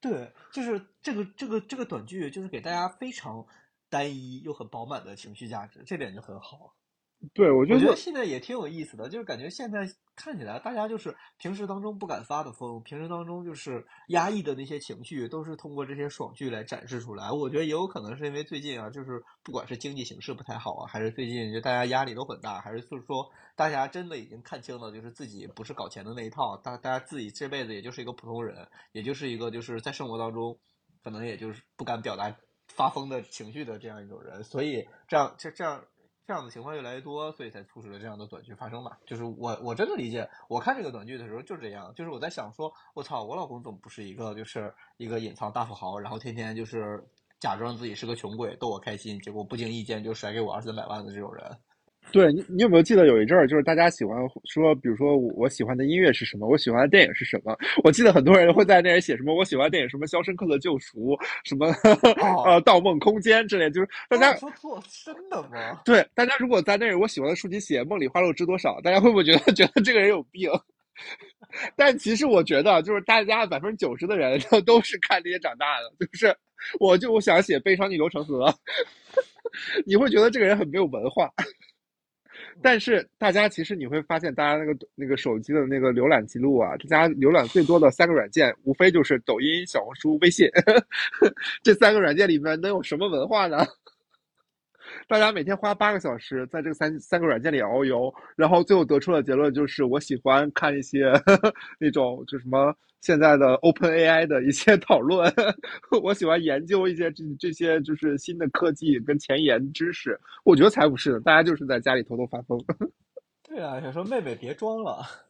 对，就是这个这个这个短剧，就是给大家非常。单一又很饱满的情绪价值，这点就很好。对，我觉得我觉得现在也挺有意思的，就是感觉现在看起来，大家就是平时当中不敢发的疯，平时当中就是压抑的那些情绪，都是通过这些爽剧来展示出来。我觉得也有可能是因为最近啊，就是不管是经济形势不太好啊，还是最近就大家压力都很大，还是就是说大家真的已经看清了，就是自己不是搞钱的那一套，大大家自己这辈子也就是一个普通人，也就是一个就是在生活当中，可能也就是不敢表达发疯的情绪的这样一种人，所以这样这这样。这样的情况越来越多，所以才促使了这样的短剧发生吧。就是我我真的理解，我看这个短剧的时候就是这样，就是我在想说，我操，我老公怎么不是一个就是一个隐藏大富豪，然后天天就是假装自己是个穷鬼逗我开心，结果不经意间就甩给我二三百万的这种人。对你，你有没有记得有一阵儿，就是大家喜欢说，比如说我喜欢的音乐是什么，我喜欢的电影是什么？我记得很多人会在那里写什么我喜欢电影什么《肖申克的救赎》，什么呃《盗梦空间》之类，就是大家说错真的吗？对，大家如果在那里我喜欢的书籍写《梦里花落知多少》，大家会不会觉得 觉得这个人有病？但其实我觉得，就是大家百分之九十的人 都是看这些长大的，就是我就想写《悲伤逆流成河》，你会觉得这个人很没有文化。但是大家其实你会发现，大家那个那个手机的那个浏览记录啊，大家浏览最多的三个软件，无非就是抖音、小红书、微信，这三个软件里面能有什么文化呢？大家每天花八个小时在这个三三个软件里遨游，然后最后得出的结论就是，我喜欢看一些那种就什么现在的 Open AI 的一些讨论，我喜欢研究一些这这些就是新的科技跟前沿知识。我觉得才不是，大家就是在家里偷偷发疯。对啊，想说妹妹别装了。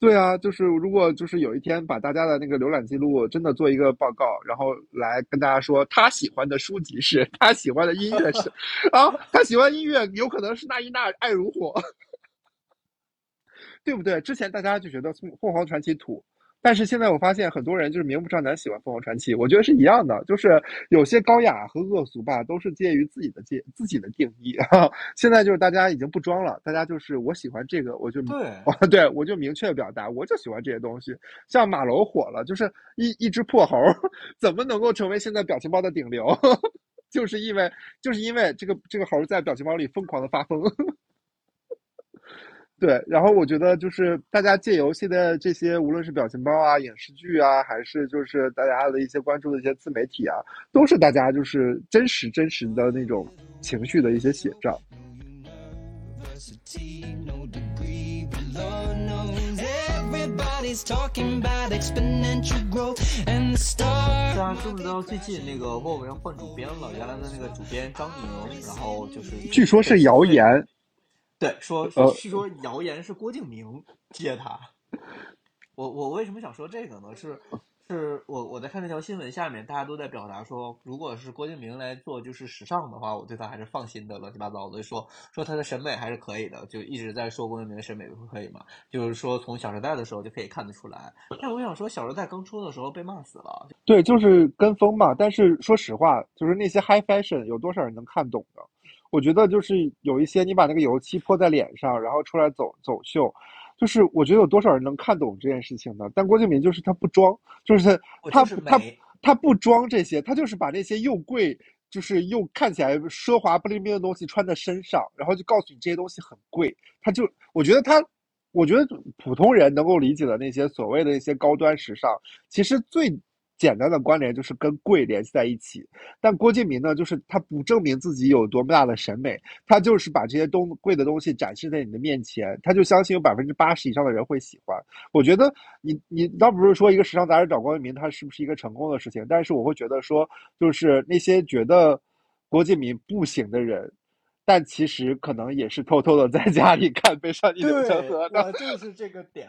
对啊，就是如果就是有一天把大家的那个浏览记录真的做一个报告，然后来跟大家说他喜欢的书籍是，他喜欢的音乐是，啊，他喜欢音乐有可能是那英娜爱如火，对不对？之前大家就觉得凤凰传奇土。但是现在我发现很多人就是明目张胆喜欢凤凰传奇，我觉得是一样的，就是有些高雅和恶俗吧，都是介于自己的界自己的定义。现在就是大家已经不装了，大家就是我喜欢这个，我就对，对我就明确表达，我就喜欢这些东西。像马楼火了，就是一一只破猴，怎么能够成为现在表情包的顶流？就是因为就是因为这个这个猴在表情包里疯狂的发疯。对，然后我觉得就是大家借游戏的这些，无论是表情包啊、影视剧啊，还是就是大家的一些关注的一些自媒体啊，都是大家就是真实真实的那种情绪的一些写照。大家知不知道最近那个沃 o 要换主编了？原来的那个主编张宁，然后就是据说是谣言。对，说是说谣言是郭敬明接他。我我为什么想说这个呢？是是我我在看那条新闻下面，大家都在表达说，如果是郭敬明来做就是时尚的话，我对他还是放心的。乱七八糟的说说他的审美还是可以的，就一直在说郭敬明的审美不可以嘛。就是说从《小时代》的时候就可以看得出来。但我想说，《小时代》刚出的时候被骂死了。对，就是跟风嘛。但是说实话，就是那些 high fashion 有多少人能看懂的？我觉得就是有一些你把那个油漆泼在脸上，然后出来走走秀，就是我觉得有多少人能看懂这件事情呢？但郭敬明就是他不装，就是他他他不装这些，他就是把那些又贵，就是又看起来奢华不灵不灵的东西穿在身上，然后就告诉你这些东西很贵。他就我觉得他，我觉得普通人能够理解的那些所谓的一些高端时尚，其实最。简单的关联就是跟贵联系在一起，但郭敬明呢，就是他不证明自己有多么大的审美，他就是把这些东贵的东西展示在你的面前，他就相信有百分之八十以上的人会喜欢。我觉得你你倒不是说一个时尚杂志找郭敬明，他是不是一个成功的事情，但是我会觉得说，就是那些觉得郭敬明不行的人，但其实可能也是偷偷的在家里看《悲伤逆流成河》的，就是这个点。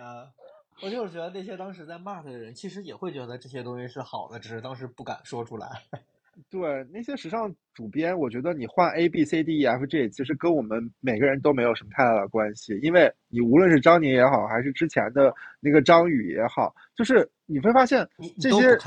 我就是觉得那些当时在骂他的人，其实也会觉得这些东西是好的，只是当时不敢说出来。对那些时尚主编，我觉得你换 A B C D E F G，其实跟我们每个人都没有什么太大的关系，因为你无论是张宁也好，还是之前的那个张宇也好，就是你会发现这些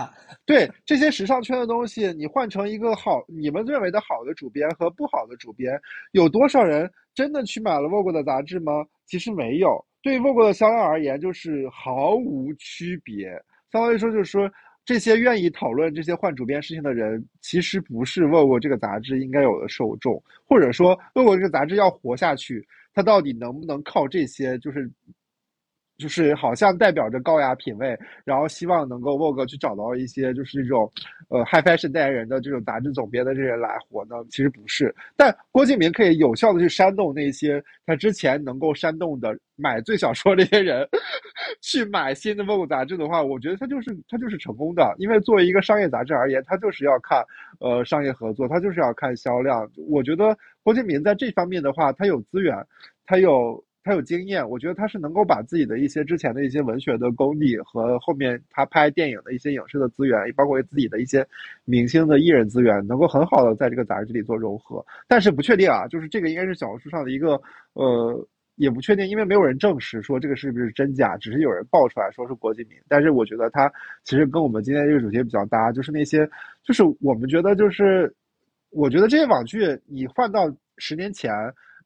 对这些时尚圈的东西，你换成一个好你们认为的好的主编和不好的主编，有多少人真的去买了 Vogue 的杂志吗？其实没有。对于 Vogue 的销量而言，就是毫无区别。相当于说，就是说，这些愿意讨论这些换主编事情的人，其实不是 Vogue 这个杂志应该有的受众，或者说，Vogue 这个杂志要活下去，它到底能不能靠这些，就是就是好像代表着高雅品味，然后希望能够 Vogue 去找到一些就是这种呃 high fashion 代言人的这种杂志总编的这些人来活呢？其实不是，但郭敬明可以有效的去煽动那些他之前能够煽动的买最小说这些人 去买新的 Vogue 杂志的话，我觉得他就是他就是成功的，因为作为一个商业杂志而言，他就是要看呃商业合作，他就是要看销量。我觉得郭敬明在这方面的话，他有资源，他有。他有经验，我觉得他是能够把自己的一些之前的一些文学的功底和后面他拍电影的一些影视的资源，包括自己的一些明星的艺人资源，能够很好的在这个杂志里做融合。但是不确定啊，就是这个应该是小红书上的一个呃，也不确定，因为没有人证实说这个是不是真假，只是有人爆出来说是郭敬明。但是我觉得他其实跟我们今天这个主题比较搭，就是那些就是我们觉得就是我觉得这些网剧你换到十年前。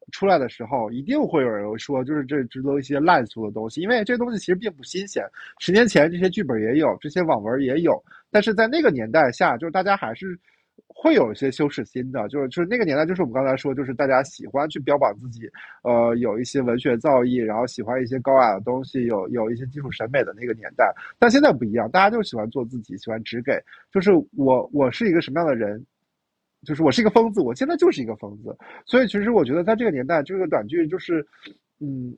出来的时候，一定会有人说，就是这这都一些烂俗的东西，因为这东西其实并不新鲜。十年前这些剧本也有，这些网文也有，但是在那个年代下，就是大家还是会有一些羞耻心的，就是就是那个年代，就是我们刚才说，就是大家喜欢去标榜自己，呃，有一些文学造诣，然后喜欢一些高雅的东西，有有一些基础审美的那个年代。但现在不一样，大家就喜欢做自己，喜欢直给，就是我我是一个什么样的人。就是我是一个疯子，我现在就是一个疯子，所以其实我觉得在这个年代，这个短剧就是，嗯，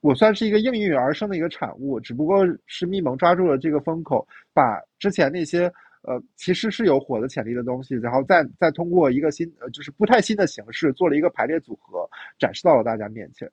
我算是一个应运而生的一个产物，只不过是密蒙抓住了这个风口，把之前那些呃其实是有火的潜力的东西，然后再再通过一个新呃就是不太新的形式做了一个排列组合，展示到了大家面前。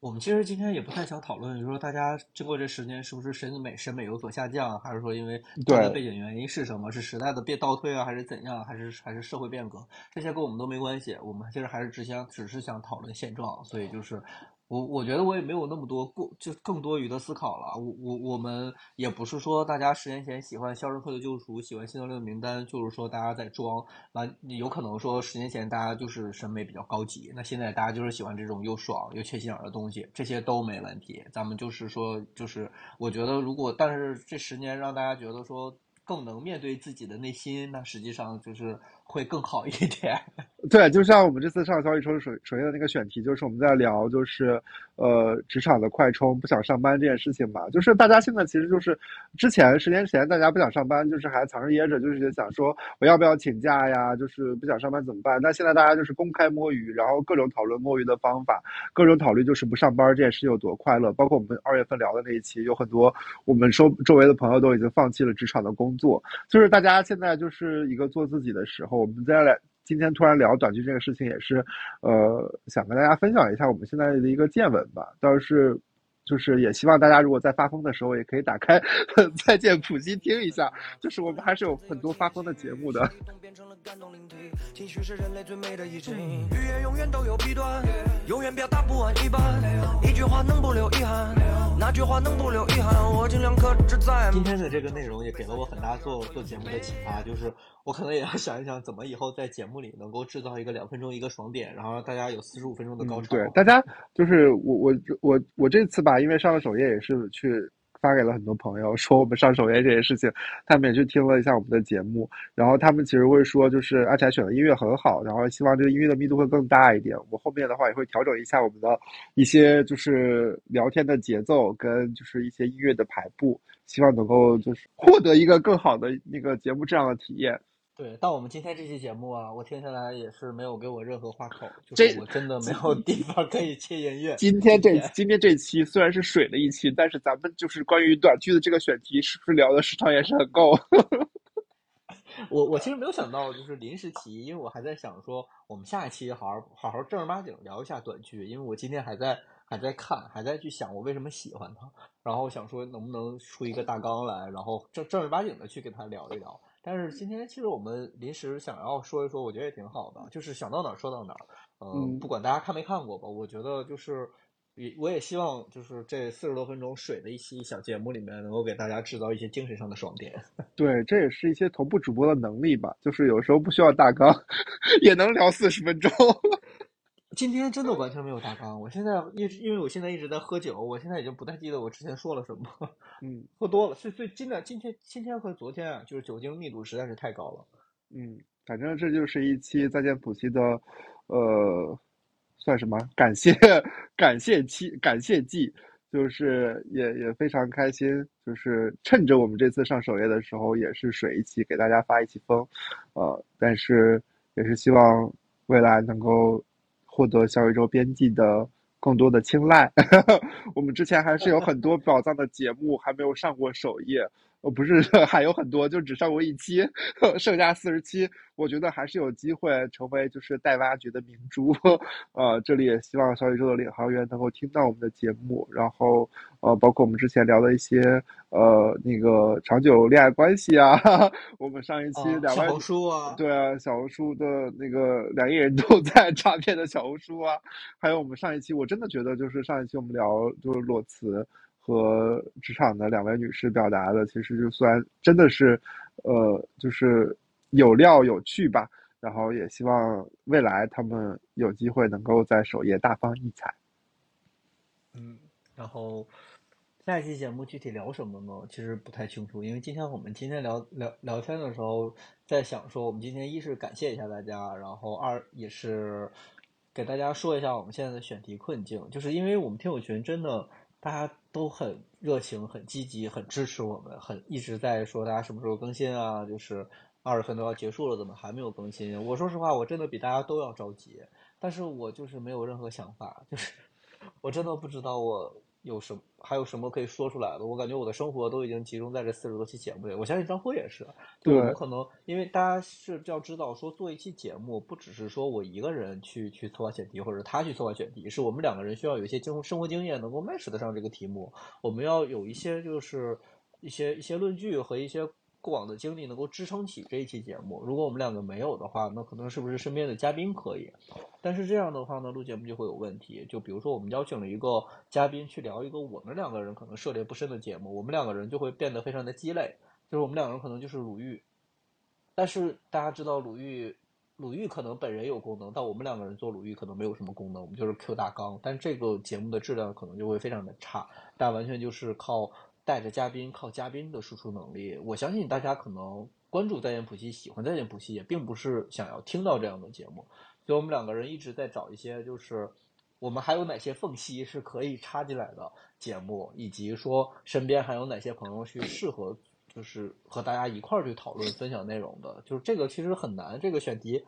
我们其实今天也不太想讨论，就是说大家经过这十年是不是审美审美有所下降，还是说因为大的背景原因是什么？是时代的变倒退啊，还是怎样？还是还是社会变革？这些跟我们都没关系。我们其实还是只想只是想讨论现状，所以就是。我我觉得我也没有那么多过就更多余的思考了。我我我们也不是说大家十年前喜欢《肖申克的救赎》，喜欢《辛德勒的名单》，就是说大家在装。完，有可能说十年前大家就是审美比较高级，那现在大家就是喜欢这种又爽又缺心眼的东西，这些都没问题。咱们就是说，就是我觉得如果但是这十年让大家觉得说更能面对自己的内心，那实际上就是。会更好一点。对，就像我们这次上交易抽水水的那个选题，就是我们在聊，就是呃，职场的快充，不想上班这件事情嘛。就是大家现在其实就是之前十年前大家不想上班，就是还藏着掖着，就是想说我要不要请假呀？就是不想上班怎么办？但现在大家就是公开摸鱼，然后各种讨论摸鱼的方法，各种讨论就是不上班这件事有多快乐。包括我们二月份聊的那一期，有很多我们周周围的朋友都已经放弃了职场的工作，就是大家现在就是一个做自己的时候。我们再来今天突然聊短剧这个事情，也是，呃，想跟大家分享一下我们现在的一个见闻吧。倒是。就是也希望大家如果在发疯的时候，也可以打开 《再见普希》听一下。就是我们还是有很多发疯的节目的。今天的这个内容也给了我很大做做节目的启发，就是我可能也要想一想，怎么以后在节目里能够制造一个两分钟一个爽点，然后让大家有四十五分钟的高潮。对，大家就是我我我我这次因为上了首页也是去发给了很多朋友，说我们上首页这件事情，他们也去听了一下我们的节目，然后他们其实会说，就是阿柴选的音乐很好，然后希望这个音乐的密度会更大一点。我后面的话也会调整一下我们的一些就是聊天的节奏跟就是一些音乐的排布，希望能够就是获得一个更好的那个节目这样的体验。对，但我们今天这期节目啊，我听下来也是没有给我任何话口，就是我真的没有地方可以切音乐。今天这今天这期虽然是水的一期，但是咱们就是关于短剧的这个选题，是不是聊的时长也是很够？我我其实没有想到，就是临时起意，因为我还在想说，我们下一期好好好好正儿八经聊一下短剧，因为我今天还在还在看，还在去想我为什么喜欢它，然后想说能不能出一个大纲来，然后正正儿八经的去跟他聊一聊。但是今天其实我们临时想要说一说，我觉得也挺好的，就是想到哪儿说到哪儿。嗯，不管大家看没看过吧，我觉得就是也我也希望就是这四十多分钟水的一期小节目里面，能够给大家制造一些精神上的爽点。对，这也是一些头部主播的能力吧，就是有时候不需要大纲，也能聊四十分钟。今天真的完全没有大纲，我现在一直因为我现在一直在喝酒，我现在已经不太记得我之前说了什么。嗯，喝多了，所以所以今天今天今天和昨天啊，就是酒精密度实在是太高了。嗯，反正这就是一期再见普希的，呃。算什么？感谢感谢期感谢季，就是也也非常开心，就是趁着我们这次上首页的时候，也是水一期给大家发一期风，呃，但是也是希望未来能够获得小宇宙编辑的更多的青睐。我们之前还是有很多宝藏的节目还没有上过首页。呃，不是，还有很多，就只上过一期，剩下四十七，我觉得还是有机会成为就是待挖掘的明珠。呃，这里也希望小宇宙的领航员能够听到我们的节目，然后呃，包括我们之前聊的一些呃那个长久恋爱关系啊，我们上一期两位小红书啊，对啊，小红书的那个两亿人都在诈骗的小红书啊，还有我们上一期，我真的觉得就是上一期我们聊就是裸辞。和职场的两位女士表达的，其实就算真的是，呃，就是有料有趣吧。然后也希望未来他们有机会能够在首页大放异彩。嗯，然后下一期节目具体聊什么呢？其实不太清楚，因为今天我们今天聊聊聊天的时候，在想说，我们今天一是感谢一下大家，然后二也是给大家说一下我们现在的选题困境，就是因为我们听友群真的。大家都很热情、很积极、很支持我们，很一直在说大家什么时候更新啊？就是二月份都要结束了，怎么还没有更新？我说实话，我真的比大家都要着急，但是我就是没有任何想法，就是 我真的不知道我。有什么还有什么可以说出来的？我感觉我的生活都已经集中在这四十多期节目里。我相信张辉也是，对，我们可能因为大家是要知道，说做一期节目不只是说我一个人去去策划选题，或者他去策划选题，是我们两个人需要有一些经生活经验能够 match 得上这个题目。我们要有一些就是一些一些论据和一些。过往的经历能够支撑起这一期节目。如果我们两个没有的话，那可能是不是身边的嘉宾可以？但是这样的话呢，录节目就会有问题。就比如说，我们邀请了一个嘉宾去聊一个我们两个人可能涉猎不深的节目，我们两个人就会变得非常的鸡肋。就是我们两个人可能就是鲁豫，但是大家知道鲁豫，鲁豫可能本人有功能，但我们两个人做鲁豫可能没有什么功能，我们就是 Q 大纲。但这个节目的质量可能就会非常的差，但完全就是靠。带着嘉宾，靠嘉宾的输出能力，我相信大家可能关注在线普系，喜欢在线普系，也并不是想要听到这样的节目。所以我们两个人一直在找一些，就是我们还有哪些缝隙是可以插进来的节目，以及说身边还有哪些朋友去适合，就是和大家一块儿去讨论、分享内容的。就是这个其实很难，这个选题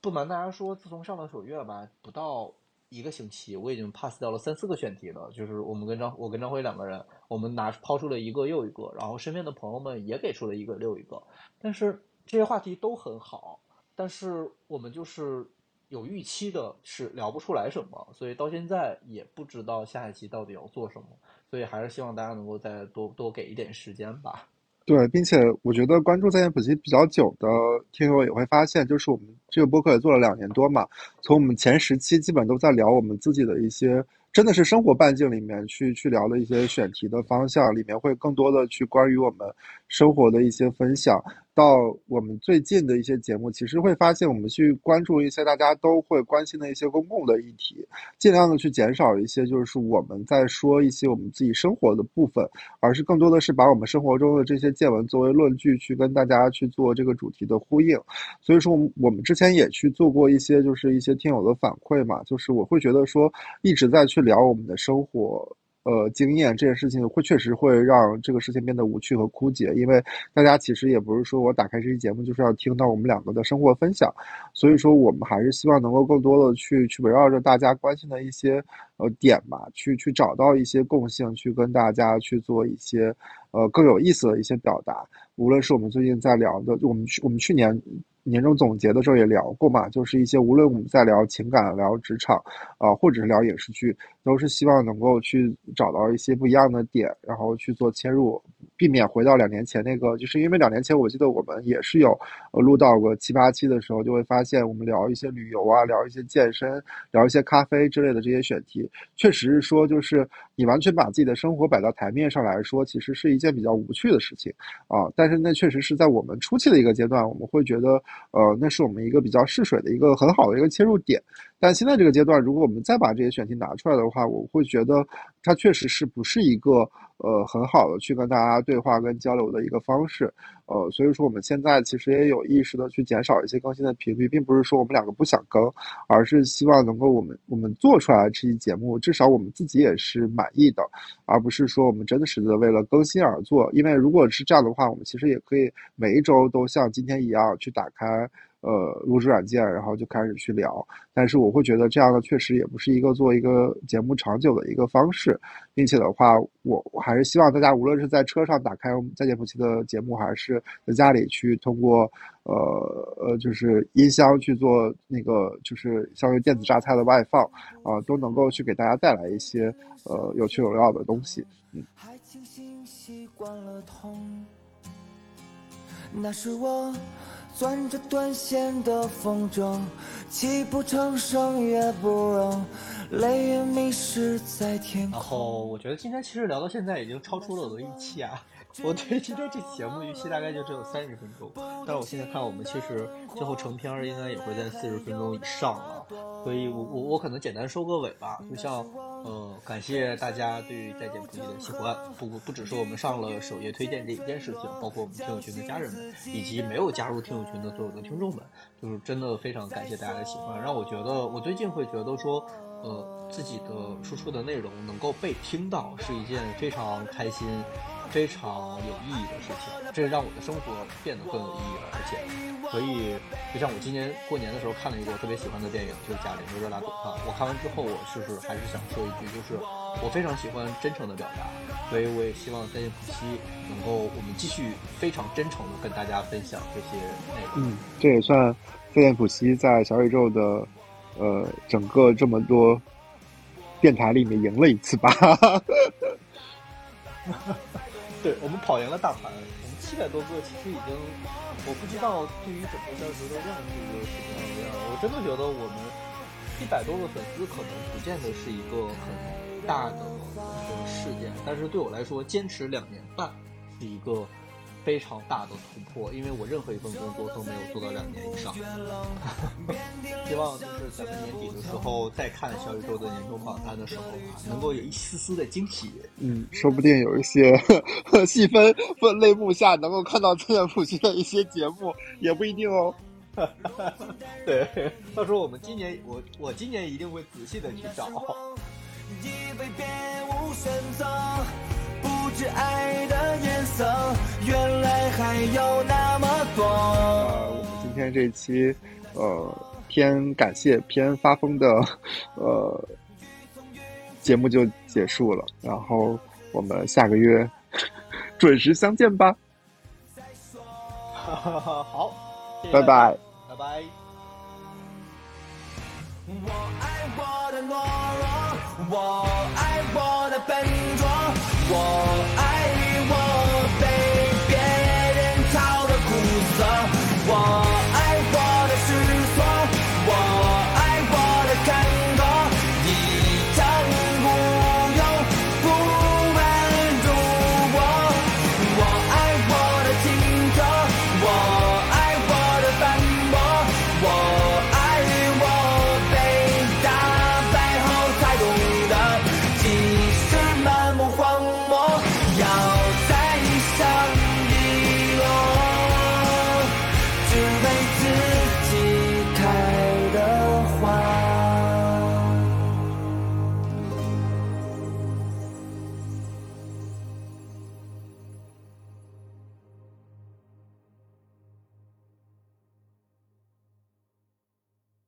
不瞒大家说，自从上了首页吧，不到。一个星期，我已经 pass 掉了三四个选题了。就是我们跟张，我跟张辉两个人，我们拿抛出了一个又一个，然后身边的朋友们也给出了一个又一个。但是这些话题都很好，但是我们就是有预期的是聊不出来什么，所以到现在也不知道下一期到底要做什么。所以还是希望大家能够再多多给一点时间吧。对，并且我觉得关注在线普及比较久的听友也会发现，就是我们这个播客也做了两年多嘛，从我们前十期基本都在聊我们自己的一些。真的是生活半径里面去去聊的一些选题的方向，里面会更多的去关于我们生活的一些分享。到我们最近的一些节目，其实会发现我们去关注一些大家都会关心的一些公共的议题，尽量的去减少一些就是我们在说一些我们自己生活的部分，而是更多的是把我们生活中的这些见闻作为论据去跟大家去做这个主题的呼应。所以说，我们我们之前也去做过一些就是一些听友的反馈嘛，就是我会觉得说一直在去。聊我们的生活。呃，经验这件事情会确实会让这个事情变得无趣和枯竭，因为大家其实也不是说我打开这期节目就是要听到我们两个的生活分享，所以说我们还是希望能够更多的去去围绕着大家关心的一些呃点吧，去去找到一些共性，去跟大家去做一些呃更有意思的一些表达。无论是我们最近在聊的，我们去我们去年年终总结的时候也聊过嘛，就是一些无论我们在聊情感、聊职场啊，或者是聊影视剧，都是希望能够去。找到一些不一样的点，然后去做切入，避免回到两年前那个，就是因为两年前我记得我们也是有呃录到过七八期的时候，就会发现我们聊一些旅游啊，聊一些健身，聊一些咖啡之类的这些选题，确实是说就是你完全把自己的生活摆到台面上来说，其实是一件比较无趣的事情啊。但是那确实是在我们初期的一个阶段，我们会觉得呃那是我们一个比较试水的一个很好的一个切入点。但现在这个阶段，如果我们再把这些选题拿出来的话，我会觉得它确实是不是一个呃很好的去跟大家对话跟交流的一个方式。呃，所以说我们现在其实也有意识的去减少一些更新的频率，并不是说我们两个不想更，而是希望能够我们我们做出来这期节目，至少我们自己也是满意的，而不是说我们真的是为了更新而做。因为如果是这样的话，我们其实也可以每一周都像今天一样去打开。呃，录制软件，然后就开始去聊。但是我会觉得这样的确实也不是一个做一个节目长久的一个方式，并且的话，我我还是希望大家无论是在车上打开我们在线普期的节目，还是在家里去通过呃呃就是音箱去做那个就是相当于电子榨菜的外放啊，都能够去给大家带来一些呃有趣有料的东西。嗯。那是我。攥着断线的风筝，泣不成声也不扔，泪也迷失在天空。然后我觉得今天其实聊到现在已经超出了我的预期啊。我对今天这节目预期大概就只有三十分钟，但是我现在看我们其实最后成片应该也会在四十分钟以上了，所以我我我可能简单收个尾吧，就像呃感谢大家对于再见不易的喜欢，不不不只是我们上了首页推荐这一件事情，包括我们听友群的家人们，以及没有加入听友群的所有的听众们，就是真的非常感谢大家的喜欢，让我觉得我最近会觉得说，呃自己的输出的内容能够被听到是一件非常开心。非常有意义的事情，这让我的生活变得更有意义了。而且，所以就像我今年过年的时候看了一个我特别喜欢的电影，就是《贾玲的热辣滚烫》。我看完之后，我就是还是想说一句，就是我非常喜欢真诚的表达，所以我也希望在线普西能够我们继续非常真诚的跟大家分享这些内容。嗯，这也算在线普西在小宇宙的呃整个这么多电台里面赢了一次吧。对我们跑赢了大盘，我们七百多个，其实已经，我不知道对于整个消息的量是一个什么样的。我真的觉得我们一百多个粉丝可能不见得是一个很大的事件，但是对我来说，坚持两年半是一个。非常大的突破，因为我任何一份工作都没有做到两年以上。希望就是咱们年底的时候再看小宇宙的年终榜单的时候，能够有一丝丝的惊喜。嗯，说不定有一些 细分分类目下能够看到资源普及的一些节目，也不一定哦。对，到时候我们今年，我我今年一定会仔细的去找。不知爱的颜色，原来还有那么多。呃，我们今天这期，呃，偏感谢偏发疯的，呃，节目就结束了。然后我们下个月准时相见吧。好，拜拜，拜拜。我爱我的懦弱，我爱我的笨拙。我爱。